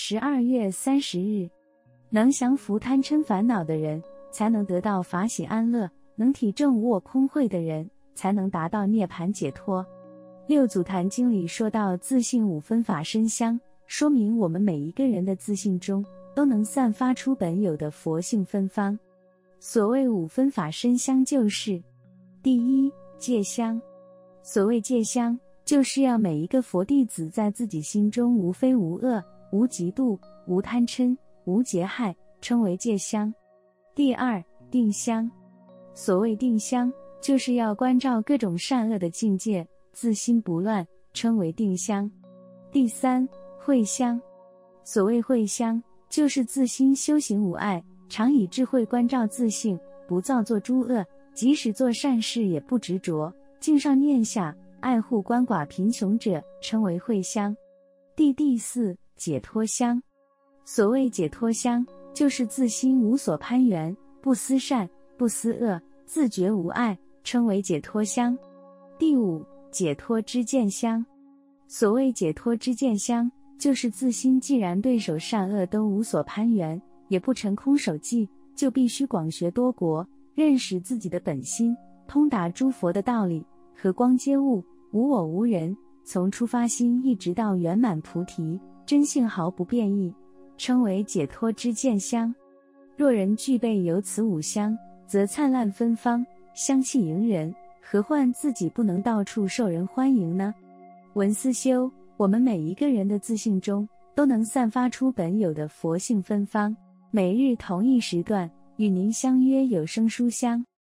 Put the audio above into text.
十二月三十日，能降伏贪嗔烦恼的人，才能得到法喜安乐；能体证无我空慧的人，才能达到涅槃解脱。六祖坛经里说到自信五分法身香，说明我们每一个人的自信中都能散发出本有的佛性芬芳。所谓五分法身香，就是第一戒香。所谓戒香，就是要每一个佛弟子在自己心中无非无恶、无嫉妒、无贪嗔、无结害，称为戒香。第二定香。所谓定香，就是要关照各种善恶的境界，自心不乱，称为定香。第三慧香。所谓慧香，就是自心修行无碍。常以智慧关照自性，不造作诸恶，即使做善事也不执着，敬上念下，爱护鳏寡贫穷者，称为慧香。第第四解脱香，所谓解脱香，就是自心无所攀缘，不思善，不思恶，自觉无碍，称为解脱香。第五解脱之见香，所谓解脱之见香，就是自心既然对手善恶都无所攀缘。也不成空守寂，就必须广学多国，认识自己的本心，通达诸佛的道理，和光皆物，无我无人，从出发心一直到圆满菩提，真性毫不变异，称为解脱之见香。若人具备有此五香，则灿烂芬芳，香气迎人，何患自己不能到处受人欢迎呢？文思修，我们每一个人的自性中，都能散发出本有的佛性芬芳。每日同一时段与您相约有声书香。